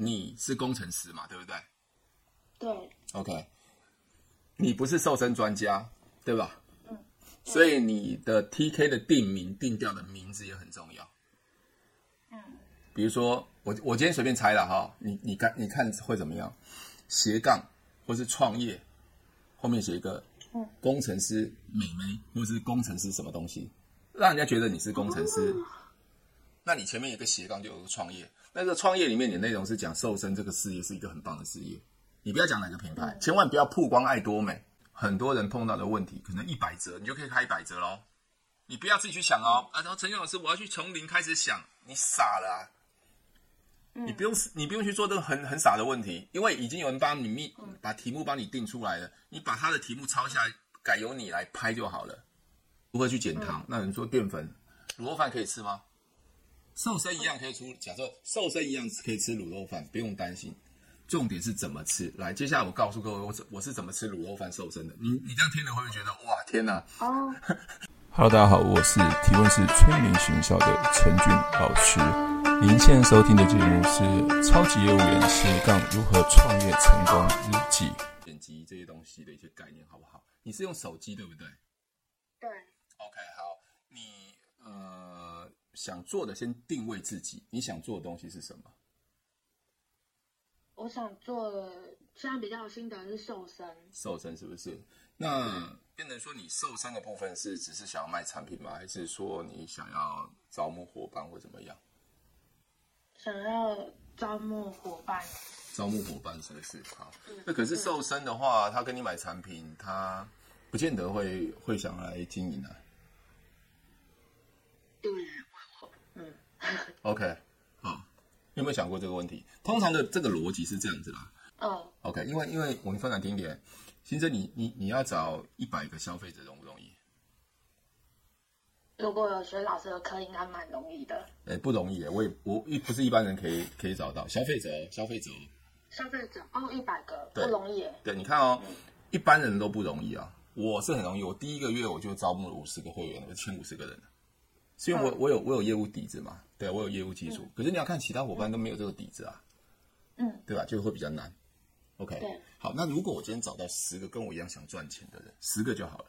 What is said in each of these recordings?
你是工程师嘛，对不对？对。OK，你不是瘦身专家，对吧？嗯。所以你的 TK 的定名定调的名字也很重要。嗯。比如说，我我今天随便猜了哈，你你看你看会怎么样？斜杠或是创业，后面写一个工程师美眉，或是工程师什么东西，让人家觉得你是工程师。哦那你前面有个斜杠，就有个创业。那个创业里面，你的内容是讲瘦身这个事业是一个很棒的事业。你不要讲哪个品牌，千万不要曝光爱多美。很多人碰到的问题，可能一百折，你就可以开一百折喽。你不要自己去想哦。啊，然后陈勇老师，我要去从零开始想，你傻了啊。你不用，你不用去做这个很很傻的问题，因为已经有人帮你密把题目帮你定出来了。你把他的题目抄下来，改由你来拍就好了。如何去减糖？那人说淀粉，卤肉饭可以吃吗？瘦身一样可以出，假设瘦身一样可以吃卤肉饭，不用担心。重点是怎么吃。来，接下来我告诉各位，我是我是怎么吃卤肉饭瘦身的。你你这样听了会不会觉得哇天哪？哦。Hello，大家好，我是提问是催眠学校的陈俊老师。您现在收听的节目是《超级业务员斜杠如何创业成功日记》，剪辑这些东西的一些概念，好不好？你是用手机对不对？对。OK，好，你呃。想做的先定位自己，你想做的东西是什么？我想做的，现在比较有心得是瘦身。瘦身是不是？那变成说你瘦身的部分是只是想要卖产品吗？还是说你想要招募伙伴或怎么样？想要招募伙伴。招募伙伴是不是？好，那可是瘦身的话，他跟你买产品，他不见得会会想来经营啊。对。OK，好，有没有想过这个问题？通常的这个逻辑是这样子啦。嗯、oh. OK，因为因为我们分享听点，其实你你你要找一百个消费者容不容易？如果有学老师的课，应该蛮容易的。哎、欸，不容易，我也我一不是一般人可以可以找到消费者，消费者，消费者哦，一百个不容易。对，你看哦，嗯、一般人都不容易啊。我是很容易，我第一个月我就招募了五十个会员，我签五十个人。是因为我我有我有业务底子嘛？对，我有业务基础。嗯、可是你要看其他伙伴都没有这个底子啊，嗯，对吧？就会比较难。OK，对好，那如果我今天找到十个跟我一样想赚钱的人，十个就好了。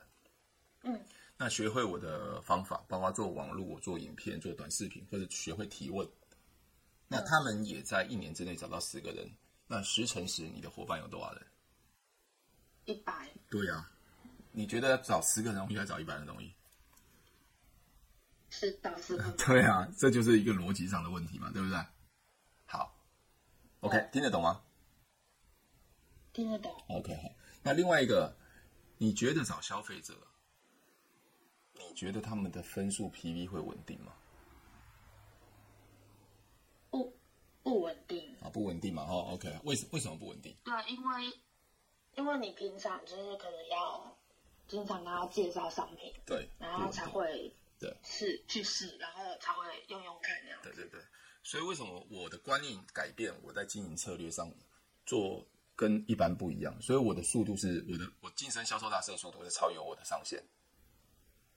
嗯，那学会我的方法，包括做网络、我做影片、做短视频，或者学会提问，那他们也在一年之内找到十个人。那十乘十，你的伙伴有多少人？一百。对呀、啊，你觉得找十个人容易，还是找一百人容易？是的，是的。对啊，这就是一个逻辑上的问题嘛，对不对？好，OK，对听得懂吗？听得懂。OK，好。那另外一个，你觉得找消费者，你觉得他们的分数 PV 会稳定吗？不，不稳定。啊，不稳定嘛？哦，OK，为什为什么不稳定？对，因为因为你平常就是可能要经常跟他介绍商品，对，然后才会。对，试去试，然后才会用用看那样。对对对，所以为什么我的观念改变，我在经营策略上做跟一般不一样？所以我的速度是我的，我晋升销售大师的速度是超越我的上限。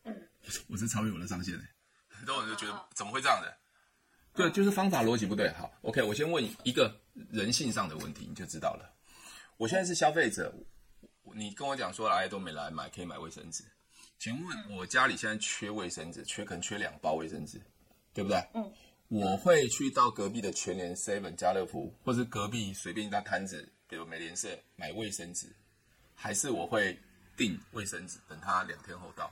嗯，我是超越我的上限的。很多人就觉得怎么会这样的？对，就是方法逻辑不对。好，OK，我先问一个人性上的问题，你就知道了。我现在是消费者，你跟我讲说来都没来买，可以买卫生纸。请问，我家里现在缺卫生纸，缺可能缺两包卫生纸，对不对？嗯，我会去到隔壁的全联、Seven、家乐福，或是隔壁随便一家摊子，比如美联社买卫生纸，还是我会订卫生纸，等它两天后到？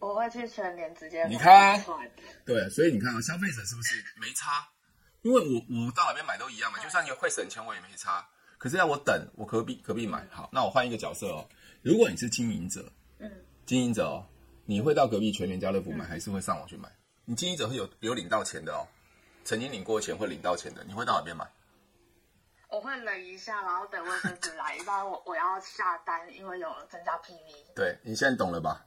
我会去全联直接买。你看，对，所以你看啊，消费者是不是没差？因为我我到哪边买都一样嘛，就算你会省钱，我也没差。可是要我等，我隔壁隔壁买好，那我换一个角色哦。如果你是经营者，嗯，经营者哦，你会到隔壁全联家乐福买，还是会上网去买？你经营者会有有领到钱的哦，曾经领过钱会领到钱的，你会到哪边买？我会冷一下，然后等卫生纸来，一般我我要下单，因为有增加 PV。对，你现在懂了吧？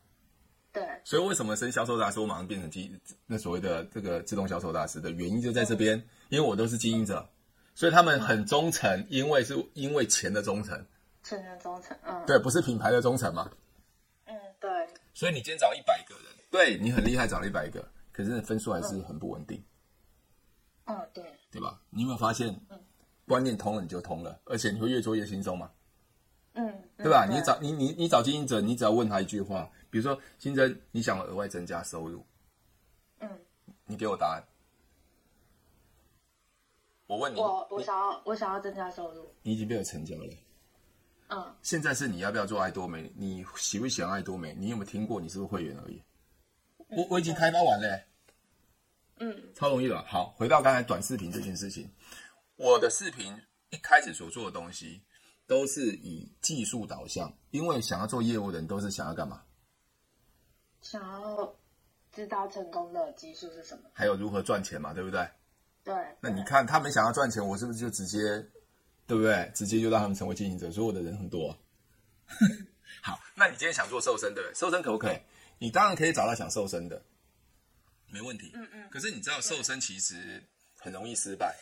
对。所以为什么升销售大师，我马上变成机那所谓的这个自动销售大师的原因就在这边，嗯、因为我都是经营者，所以他们很忠诚，嗯、因为是因为钱的忠诚。钱的忠诚，嗯，对，不是品牌的忠诚吗？嗯，对。所以你今天找一百个人，对你很厉害，找了一百个，可是分数还是很不稳定。嗯，对。对吧？你有没有发现，观念通了你就通了，而且你会越做越轻松嘛？嗯，对吧？你找你你你找经营者，你只要问他一句话，比如说新增，你想额外增加收入，嗯，你给我答案。我问你，我我想要我想要增加收入，你已经被我成交了。嗯，现在是你要不要做爱多美？你喜不喜欢爱多美？你有没有听过？你是不是会员而已？我我已经开发完了。嗯，超容易的。好，回到刚才短视频这件事情，我的视频一开始所做的东西都是以技术导向，因为想要做业务的人都是想要干嘛？想要知道成功的技术是什么，还有如何赚钱嘛，对不对？对。那你看他们想要赚钱，我是不是就直接，对不对？直接就让他们成为经营者，所以我的人很多啊。好，那你今天想做瘦身，对不对？瘦身可不可以？你当然可以找到想瘦身的。没问题，嗯嗯。可是你知道瘦身其实很容易失败，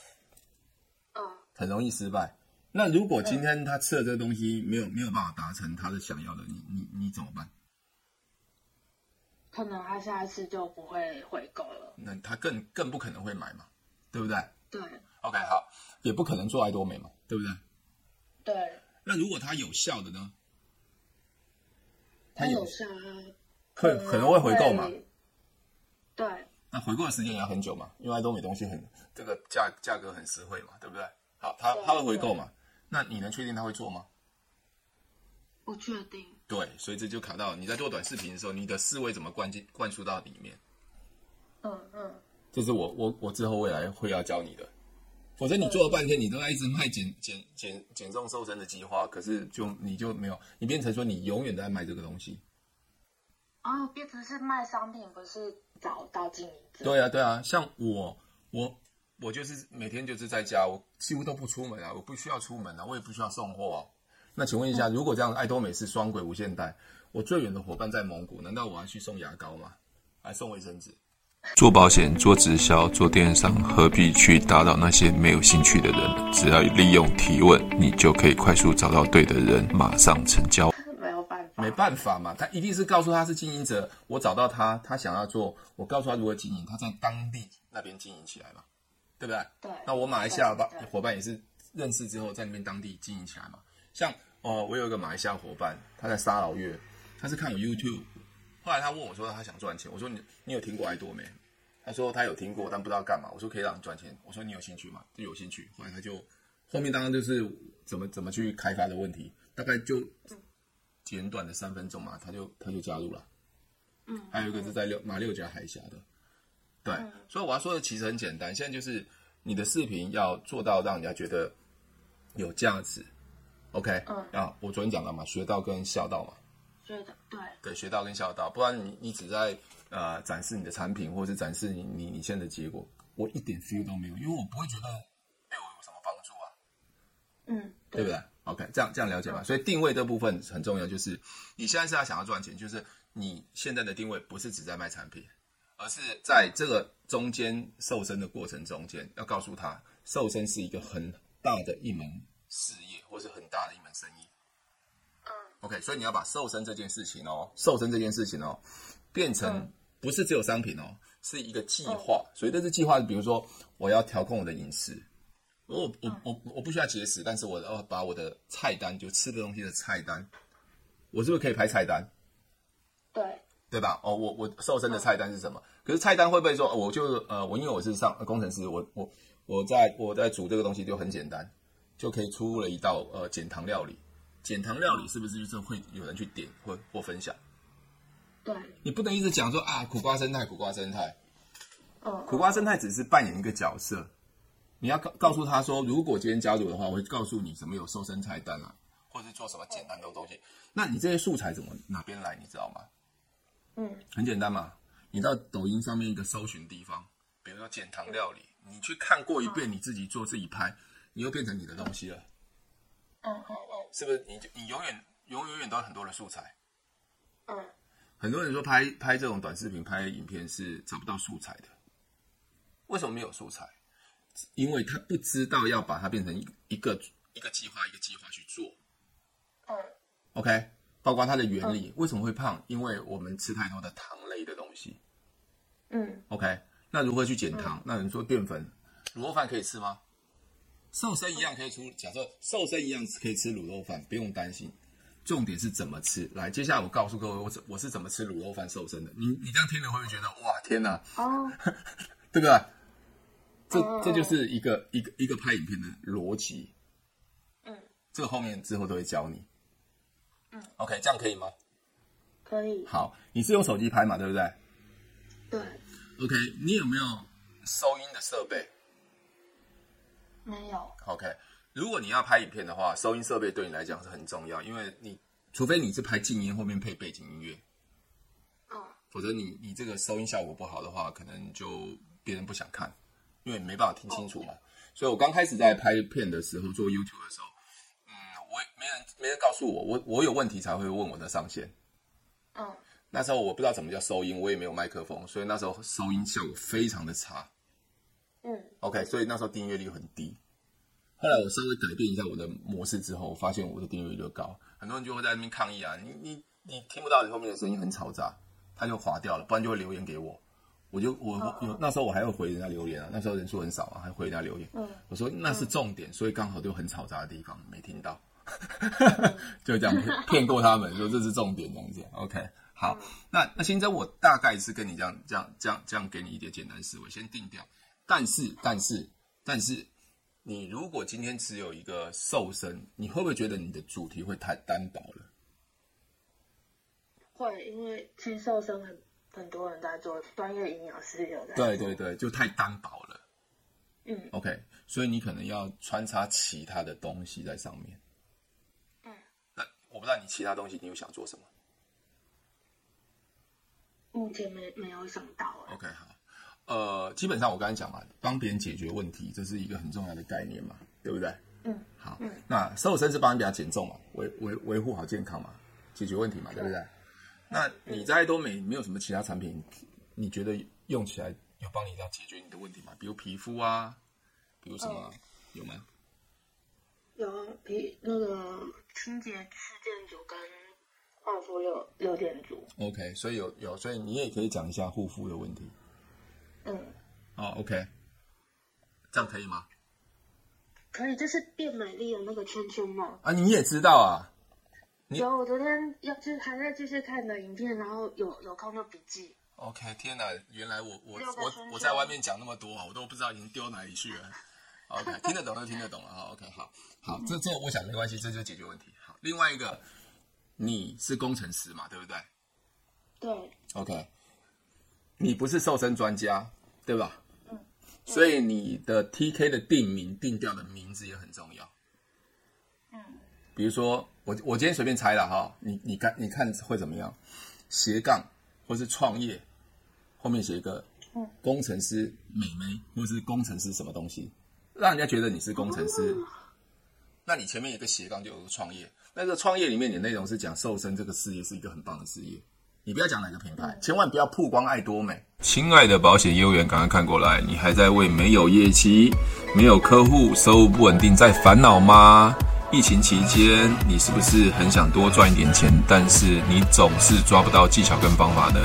嗯，很容易失败。那如果今天他吃了这个东西没有没有办法达成他的想要的，你你你怎么办？可能他下一次就不会回购了。那他更更不可能会买嘛，对不对？对。OK，好，也不可能做爱多美嘛，对不对？对。那如果它有效的呢？它有效，会可能会回购嘛？对，那回购的时间也要很久嘛，因为爱多美东西很这个价价格很实惠嘛，对不对？好，它它会回购嘛？那你能确定他会做吗？不确定。对，所以这就卡到你在做短视频的时候，你的思维怎么灌进灌输到里面？嗯嗯，这是我我我之后未来会要教你的，否则你做了半天，你都在一直卖减减减减重瘦身的计划，可是就你就没有，你变成说你永远都在卖这个东西。哦，变成是卖商品，不是找到经营者。对啊，对啊，像我，我，我就是每天就是在家，我几乎都不出门啊，我不需要出门啊，我也不需要送货啊。那请问一下，如果这样，爱多美是双轨无限带，我最远的伙伴在蒙古，难道我要去送牙膏吗？还送卫生纸？做保险、做直销、做电商，何必去打扰那些没有兴趣的人？只要利用提问，你就可以快速找到对的人，马上成交。没有办法没办法嘛，他一定是告诉他是经营者，我找到他，他想要做，我告诉他如何经营，他在当地那边经营起来嘛，对不对？对。那我马来西亚吧伙伴也是认识之后在那边当地经营起来嘛。像哦，我有一个马来西亚伙伴，他在沙劳越，他是看我 YouTube，后来他问我说他想赚钱，我说你你有听过爱多没？他说他有听过，但不知道干嘛。我说可以让你赚钱，我说你有兴趣吗？就有兴趣。后来他就后面当然就是怎么怎么去开发的问题，大概就。简短的三分钟嘛，他就他就加入了。嗯，还有一个是在六马六甲海峡的，对，嗯、所以我要说的其实很简单，现在就是你的视频要做到让人家觉得有价值，OK？嗯，啊，我昨天讲了嘛，学到跟笑到嘛，学的对，对，学到跟孝道，不然你你只在呃展示你的产品，或者是展示你你你现在的结果，我一点 feel 都没有，因为我不会觉得对我有什么帮助啊，嗯，对，对不对？OK，这样这样了解吧。所以定位这部分很重要，就是你现在是要想要赚钱，就是你现在的定位不是只在卖产品，而是在这个中间瘦身的过程中间，要告诉他，瘦身是一个很大的一门事业，或是很大的一门生意。嗯，OK，所以你要把瘦身这件事情哦，瘦身这件事情哦，变成不是只有商品哦，是一个计划。所以这是计划，比如说我要调控我的饮食。我我我我不需要节食，但是我要把我的菜单，就吃的东西的菜单，我是不是可以排菜单？对，对吧？哦，我我瘦身的菜单是什么？可是菜单会不会说，我就呃，我因为我是上工程师，我我我在我在煮这个东西就很简单，就可以出了一道呃减糖料理。减糖料理是不是就是会有人去点或或分享？对，你不能一直讲说啊，苦瓜生态，苦瓜生态，哦，苦瓜生态只是扮演一个角色。你要告告诉他说，如果今天加入的话，我会告诉你什么有瘦身菜单啊，或者是做什么简单的东西。那你这些素材怎么哪边来？你知道吗？嗯，很简单嘛。你到抖音上面一个搜寻地方，比如说减糖料理，你去看过一遍，你自己做自己拍，你又变成你的东西了。嗯嗯嗯，是不是？你你永远永远永远都有很多的素材。嗯，很多人说拍拍这种短视频、拍影片是找不到素材的。为什么没有素材？因为他不知道要把它变成一一个一个计划一个计划去做，嗯，OK，包括它的原理，为什么会胖？因为我们吃太多的糖类的东西，嗯，OK，那如何去减糖？那你说淀粉，卤肉饭可以吃吗？瘦身一样可以出，假设瘦身一样可以吃卤肉饭，不用担心。重点是怎么吃？来，接下来我告诉各位，我我是怎么吃卤肉饭瘦身的。你你这样听了会不会觉得哇天哪？哦，对不对？这这就是一个一个一个拍影片的逻辑。嗯，这个后面之后都会教你。嗯，OK，这样可以吗？可以。好，你是用手机拍嘛？对不对？对。OK，你有没有收音的设备？没有。OK。如果你要拍影片的话，收音设备对你来讲是很重要，因为你除非你是拍静音，后面配背景音乐，哦，否则你你这个收音效果不好的话，可能就别人不想看，因为没办法听清楚嘛。所以我刚开始在拍片的时候，做 YouTube 的时候，嗯，我也没人没人告诉我，我我有问题才会问我的上线，嗯，那时候我不知道怎么叫收音，我也没有麦克风，所以那时候收音效果非常的差，嗯，OK，所以那时候订阅率很低。后来我稍微改变一下我的模式之后，我发现我的订阅率就高，很多人就会在那边抗议啊，你你你听不到你后面的声音很嘈杂，他就划掉了，不然就会留言给我，我就我有那时候我还会回人家留言啊，那时候人数很少啊，还回人家留言，嗯。我说那是重点，所以刚好就很嘈杂的地方没听到，就这样骗过他们说这是重点这样子，OK，好，那那现在我大概是跟你这样这样这样这样给你一点简单思维，先定掉，但是但是但是。你如果今天只有一个瘦身，你会不会觉得你的主题会太单薄了？会，因为其实瘦身很很多人在做，专业营养师有在。对对对，就太单薄了。嗯，OK，所以你可能要穿插其他的东西在上面。嗯，那我不知道你其他东西你有想做什么？目前没没有想到。OK，好。呃，基本上我刚才讲嘛，帮别人解决问题，这是一个很重要的概念嘛，对不对？嗯，好，嗯，那瘦身是帮人家减重嘛，维维维护好健康嘛，解决问题嘛，对不对？那你在多美没有什么其他产品，你觉得用起来有帮你要解决你的问题吗？比如皮肤啊，比如什么，有吗？有皮那个清洁四件组跟护肤六六件组。OK，所以有有，所以你也可以讲一下护肤的问题。嗯，哦，OK，这样可以吗？可以，就是变美丽的那个圈圈嘛？啊，你也知道啊？有，我昨天要就是还在继续看的影片，然后有有空就笔记。OK，天哪，原来我我我我在外面讲那么多啊，我都不知道已经丢哪里去了。OK，听得懂就听得懂了哈。OK，好，好，这这我想没关系，这就解决问题。好，另外一个，你是工程师嘛，对不对？对。OK。你不是瘦身专家，对吧？嗯。所以你的 TK 的定名定调的名字也很重要。嗯。比如说，我我今天随便猜了哈，你你看你看会怎么样？斜杠或是创业，后面写一个工程师美眉，或是工程师什么东西，让人家觉得你是工程师。那你前面有个斜杠，就有个创业。那个创业里面，你的内容是讲瘦身这个事业是一个很棒的事业。你不要讲哪个品牌，千万不要曝光爱多美。亲爱的保险业务员，赶快看过来！你还在为没有业绩、没有客户、收入不稳定在烦恼吗？疫情期间，你是不是很想多赚一点钱，但是你总是抓不到技巧跟方法呢？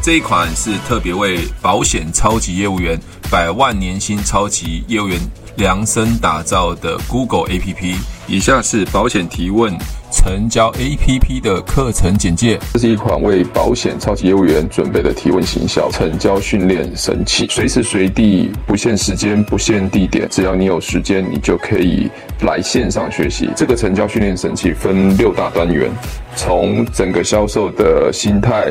这一款是特别为保险超级业务员、百万年薪超级业务员量身打造的 Google APP。以下是保险提问。成交 APP 的课程简介。这是一款为保险超级业务员准备的提问行销成交训练神器，随时随地，不限时间，不限地点，只要你有时间，你就可以来线上学习。这个成交训练神器分六大单元，从整个销售的心态。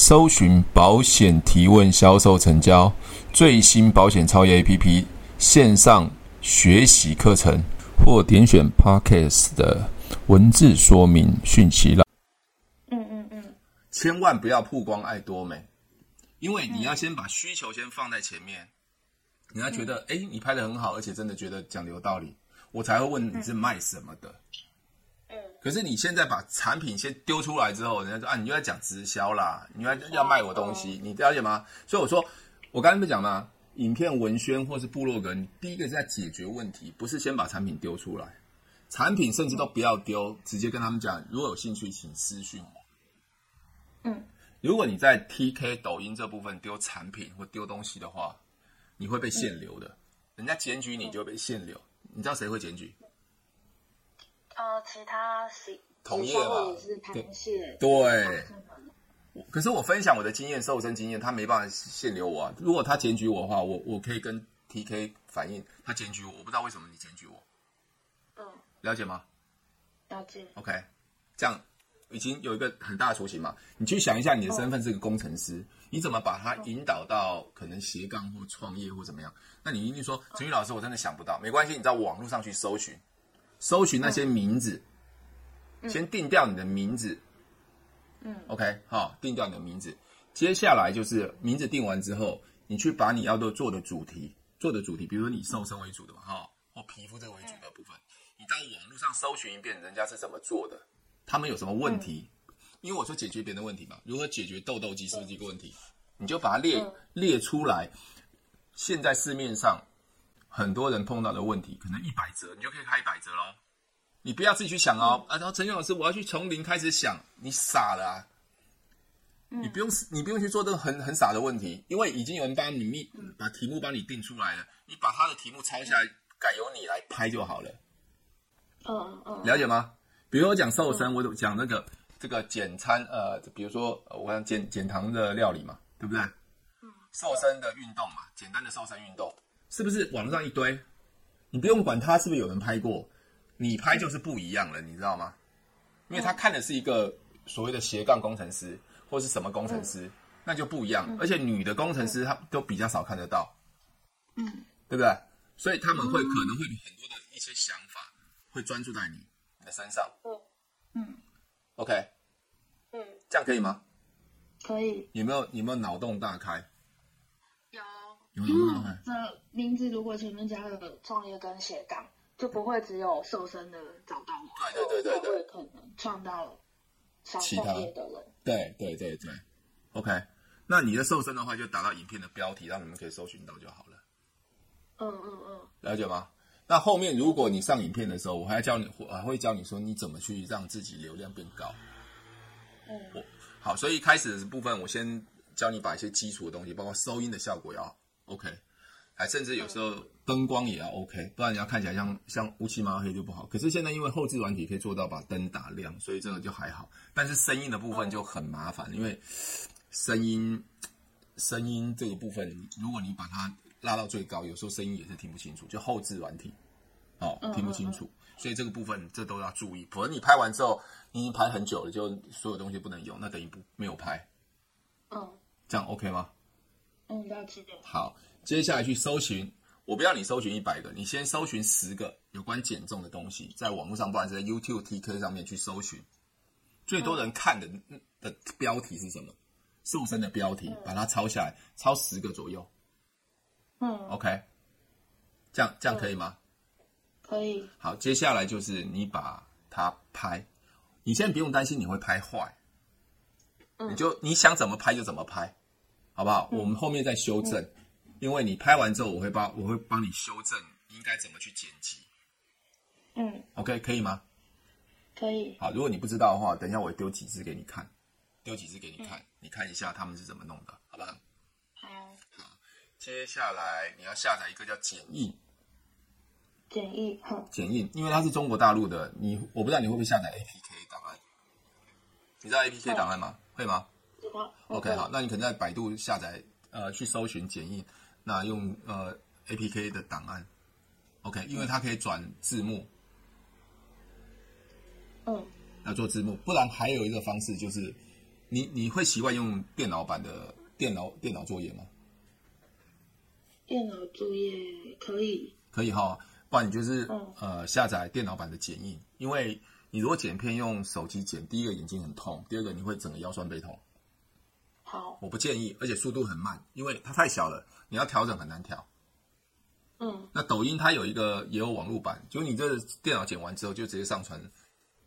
搜寻保险提问销售成交最新保险超越 APP 线上学习课程，或点选 Podcast 的文字说明讯息了。嗯嗯嗯，千万不要曝光爱多美，因为你要先把需求先放在前面，人家觉得哎、嗯，你拍的很好，而且真的觉得讲的有道理，我才会问你是卖什么的。嗯。可是你现在把产品先丢出来之后，人家说啊，你又在讲直销啦，你要要卖我东西，你了解吗？所以我说，我刚才不讲吗？影片文宣或是部落格，你第一个是在解决问题，不是先把产品丢出来。产品甚至都不要丢，直接跟他们讲，如果有兴趣，请私讯我。嗯。如果你在 TK 抖音这部分丢产品或丢东西的话，你会被限流的。嗯、人家检举你就会被限流。你知道谁会检举？呃，其他是同业嘛？对。对。可是我分享我的经验，瘦身经验，他没办法限流我啊。如果他检举我的话，我我可以跟 TK 反映，他检举我，我不知道为什么你检举我。嗯。了解吗？了解。OK，这样。已经有一个很大的雏形嘛，你去想一下，你的身份是个工程师，你怎么把他引导到可能斜杠或创业或怎么样？那你一定说，陈宇老师，我真的想不到。没关系，你在网络上去搜寻，搜寻那些名字，先定掉你的名字。嗯，OK，好，定掉你的名字。接下来就是名字定完之后，你去把你要做做的主题，做的主题，比如说你瘦身为主的嘛，哈，或皮肤这个为主的部分，你到网络上搜寻一遍，人家是怎么做的。他们有什么问题？嗯、因为我说解决别人的问题嘛，如何解决痘痘肌是不是一个问题？你就把它列、嗯、列出来。现在市面上很多人碰到的问题，可能一百折，你就可以开一百折喽。你不要自己去想哦。嗯、啊，然后陈勇老师，我要去从零开始想，你傻了啊！嗯、你不用，你不用去做这个很很傻的问题，因为已经有人帮你密把题目帮你定出来了，你把他的题目抄下来，改由你来拍就好了。嗯嗯，了解吗？比如我讲瘦身，我讲那个这个简餐，呃，比如说我讲减减糖的料理嘛，对不对？嗯。瘦身的运动嘛，简单的瘦身运动，是不是网络上一堆？你不用管他是不是有人拍过，你拍就是不一样了，你知道吗？因为他看的是一个所谓的斜杠工程师，或是什么工程师，那就不一样。而且女的工程师她都比较少看得到，嗯，对不对？所以他们会可能会有很多的一些想法，会专注在你的。身上，嗯嗯，OK，嗯，这样可以吗？可以。有没有有没有脑洞大开？有。有没有脑洞大开？这名字如果前面加了创业跟斜杠，就不会只有瘦身的找到我。对对对对对。会可能创到想创业的人。对对对对，OK。那你的瘦身的话，就打到影片的标题，让你们可以搜寻到就好了。嗯嗯嗯。了解吗？那后面，如果你上影片的时候，我还要教你，我还会教你说你怎么去让自己流量变高。嗯，我好，所以开始的部分，我先教你把一些基础的东西，包括收音的效果要 OK，还甚至有时候灯光也要 OK，不然你要看起来像像乌漆嘛黑就不好。可是现在因为后置软体可以做到把灯打亮，所以这个就还好。但是声音的部分就很麻烦，因为声音声音这个部分，如果你把它拉到最高，有时候声音也是听不清楚，就后置软体，哦，听不清楚，嗯嗯嗯，所以这个部分这都要注意。否则你拍完之后，你已经拍很久了，就所有东西不能用，那等于不没有拍。嗯，这样 OK 吗？嗯，了解。好，接下来去搜寻，我不要你搜寻一百个，你先搜寻十个有关减重的东西，在网络上，不管是在 YouTube、TK 上面去搜寻，最多人看的、嗯、的标题是什么？瘦身的标题，嗯、把它抄下来，抄十个左右。嗯，OK，这样这样可以吗？可以。好，接下来就是你把它拍，你现在不用担心你会拍坏，嗯，你就你想怎么拍就怎么拍，好不好？嗯，我们后面再修正，嗯，因为你拍完之后，我会帮我会帮你修正应该怎么去剪辑。嗯，OK，可以吗？可以。好，如果你不知道的话，等一下我会丢几支给你看，丢几支给你看，嗯，你看一下他们是怎么弄的，好不好？好接下来你要下载一个叫剪映，剪映，好，剪映，因为它是中国大陆的，你我不知道你会不会下载 APK 档案，你知道 APK 档案吗？会吗？OK，好，那你可能在百度下载，呃，去搜寻剪映，那用呃 APK 的档案，OK，因为它可以转字幕，嗯，要做字幕，不然还有一个方式就是，你你会习惯用电脑版的电脑电脑作业吗？电脑作业可以，可以哈，不然你就是、嗯、呃下载电脑版的剪映，因为你如果剪片用手机剪，第一个眼睛很痛，第二个你会整个腰酸背痛。好，我不建议，而且速度很慢，因为它太小了，你要调整很难调。嗯，那抖音它有一个也有网络版，就你这电脑剪完之后就直接上传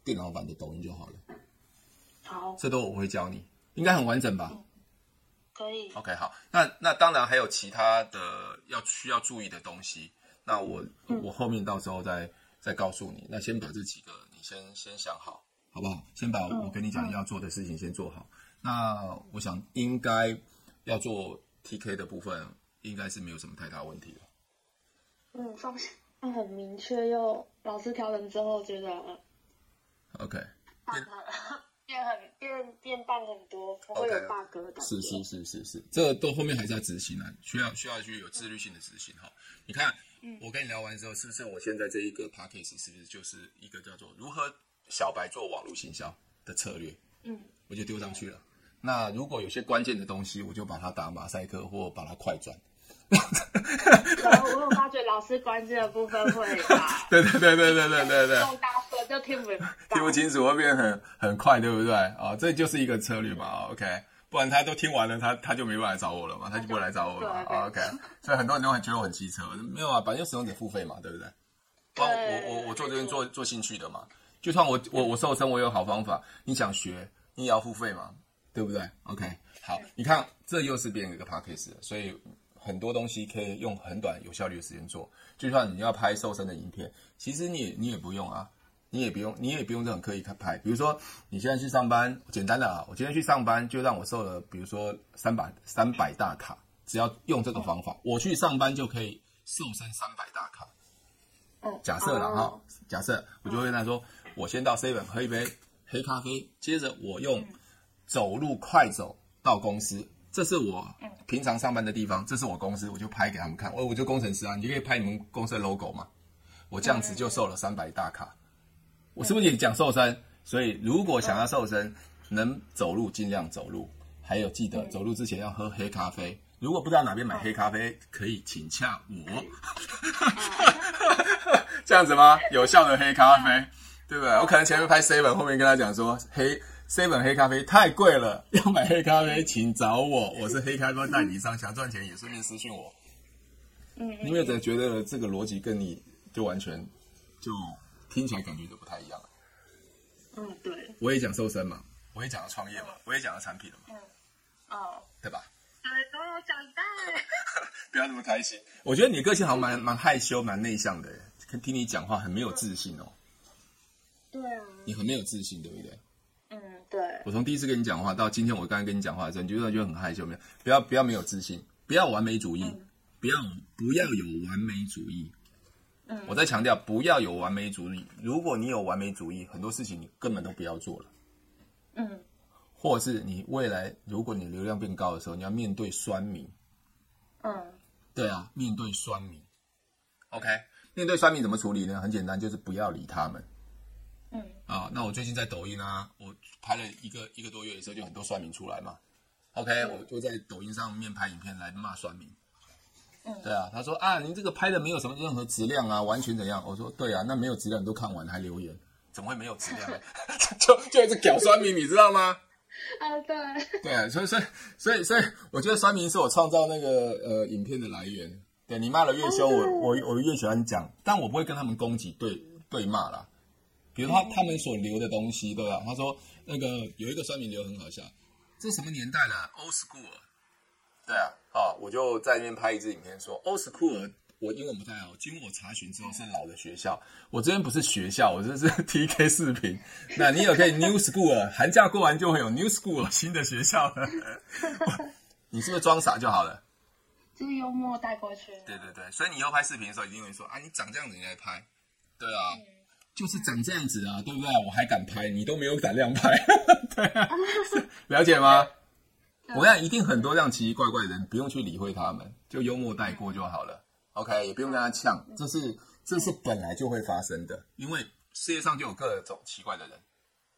电脑版的抖音就好了。好，这都我会教你，应该很完整吧？嗯、可以。OK，好，那那当然还有其他的要需要注意的东西，那我、嗯、我后面到时候再再告诉你。那先把这几个你先先想好，好不好？先把我跟你讲要做的事情先做好。嗯、那我想应该要做 TK 的部分，应该是没有什么太大问题了。嗯，方向很明确，又老师调整之后觉得 OK。变很变变棒很多，不会有 bug 的感觉。是是是是是，这个都后面还是要执行啊，需要需要去有自律性的执行哈。你看，嗯，我跟你聊完之后，是不是我现在这一个 package 是不是就是一个叫做如何小白做网络行销的策略？嗯，我就丢上去了。那如果有些关键的东西，我就把它打马赛克或把它快转。我有发觉老师关键的部分会打。对对对对对对对对。就听不听不清楚，会变很很快，对不对？啊、哦，这就是一个策略嘛。OK，不然他都听完了，他他就没办法来找我了嘛，他就不会来找我了。OK，所以很多人都会觉得我很机车，没有啊，反正使用者付费嘛，对不对？对我我我做这边做做兴趣的嘛，就算我我我瘦身，我有好方法，你想学，你也要付费嘛，对不对？OK，好，你看这又是变一个 Podcast，所以很多东西可以用很短有效率的时间做。就算你要拍瘦身的影片，其实你也你也不用啊。你也不用，你也不用这种刻意拍。比如说，你现在去上班，简单的啊，我今天去上班就让我瘦了，比如说三百三百大卡，只要用这个方法，我去上班就可以瘦身三百大卡。假设了哈，假设我就会跟他说，我先到 seven 喝一杯黑咖啡，接着我用走路快走到公司，这是我平常上班的地方，这是我公司，我就拍给他们看。我我就工程师啊，你就可以拍你们公司的 logo 嘛。我这样子就瘦了三百大卡。我是不是也讲瘦身？所以如果想要瘦身，能走路尽量走路，还有记得走路之前要喝黑咖啡。如果不知道哪边买黑咖啡，可以请洽我。这样子吗？有效的黑咖啡，对不对？我可能前面拍 seven，后面跟他讲说黑 seven 黑咖啡太贵了，要买黑咖啡请找我，我是黑咖啡代理商，想赚钱也顺便私讯我。嗯，你有没有觉得这个逻辑跟你就完全就？听起来感觉就不太一样了。嗯，对。我也讲瘦身嘛，我也讲了创业嘛，我也讲到产品了嘛。嗯。哦。对吧？对，都有讲到。不要那么开心。我觉得你个性好像蛮蛮害羞、蛮内向的，听你讲话很没有自信哦。对啊。你很没有自信，对不对？嗯，对。我从第一次跟你讲话到今天，我刚才跟你讲话的时候，你就觉得很害羞，没有？不要不要没有自信，不要完美主义，不要不要有完美主义。我在强调，不要有完美主义。如果你有完美主义，很多事情你根本都不要做了。嗯，或者是你未来，如果你流量变高的时候，你要面对酸民。嗯，对啊，面对酸民。OK，面对酸民怎么处理呢？很简单，就是不要理他们。嗯，啊，那我最近在抖音啊，我拍了一个一个多月的时候，就很多酸民出来嘛。OK，我就在抖音上面拍影片来骂酸民。嗯，对啊，他说啊，您这个拍的没有什么任何质量啊，完全怎样？我说对啊，那没有质量你都看完还留言，怎么会没有质量呢？就就一直屌酸民，你知道吗？啊，对，对，所以所以所以所以，我觉得酸民是我创造那个呃影片的来源。对，你骂的越凶，我我我越喜欢讲，但我不会跟他们攻击对对骂啦。比如他他们所留的东西，对吧？他说那个有一个酸民留很好笑，这是什么年代了？Old school。对啊。啊，我就在那边拍一支影片，说 Old School，我英文不太好，经过我查询之后是老的学校。我这边不是学校，我这是 TK 视频。那你也可以 New School，寒假过完就会有 New School 新的学校了。你是不是装傻就好了？就是幽默带过去。对对对，所以你以后拍视频的时候一定会说啊，你长这样子你来拍。对啊，嗯、就是长这样子啊，对不对？我还敢拍，你都没有胆量拍。对啊，了解吗？我想一定很多这样奇奇怪怪的人，不用去理会他们，就幽默带过就好了。OK，也不用跟他呛，这是这是本来就会发生的，因为世界上就有各种奇怪的人。